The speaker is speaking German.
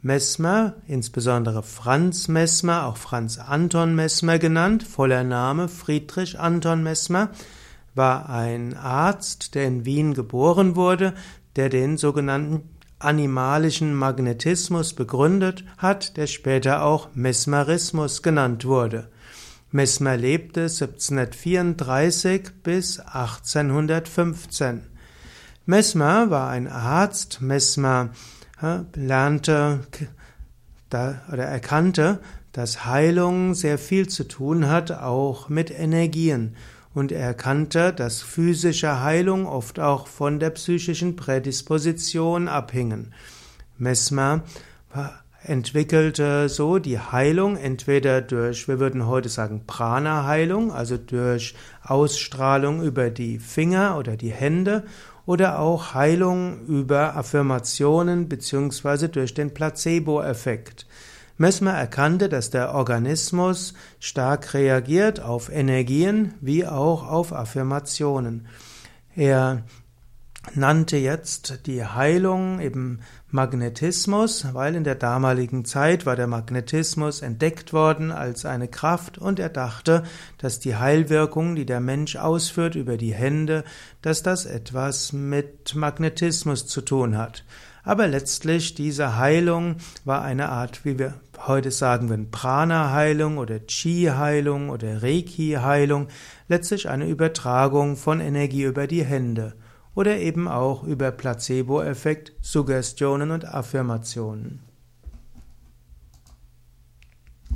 Mesmer, insbesondere Franz Mesmer, auch Franz Anton Mesmer genannt, voller Name Friedrich Anton Mesmer, war ein Arzt, der in Wien geboren wurde, der den sogenannten animalischen Magnetismus begründet hat, der später auch Mesmerismus genannt wurde. Mesmer lebte 1734 bis 1815. Mesmer war ein Arzt, Mesmer lernte oder erkannte, dass Heilung sehr viel zu tun hat, auch mit Energien. Und er erkannte, dass physische Heilung oft auch von der psychischen Prädisposition abhingen. Mesmer entwickelte so die Heilung entweder durch, wir würden heute sagen, Prana-Heilung, also durch Ausstrahlung über die Finger oder die Hände oder auch Heilung über Affirmationen beziehungsweise durch den Placebo-Effekt. Mesmer erkannte, dass der Organismus stark reagiert auf Energien wie auch auf Affirmationen. Er nannte jetzt die Heilung eben Magnetismus, weil in der damaligen Zeit war der Magnetismus entdeckt worden als eine Kraft und er dachte, dass die Heilwirkung, die der Mensch ausführt über die Hände, dass das etwas mit Magnetismus zu tun hat. Aber letztlich diese Heilung war eine Art, wie wir heute sagen würden, Prana-Heilung oder Chi-Heilung oder Reiki-Heilung, letztlich eine Übertragung von Energie über die Hände oder eben auch über Placebo-Effekt, Suggestionen und Affirmationen.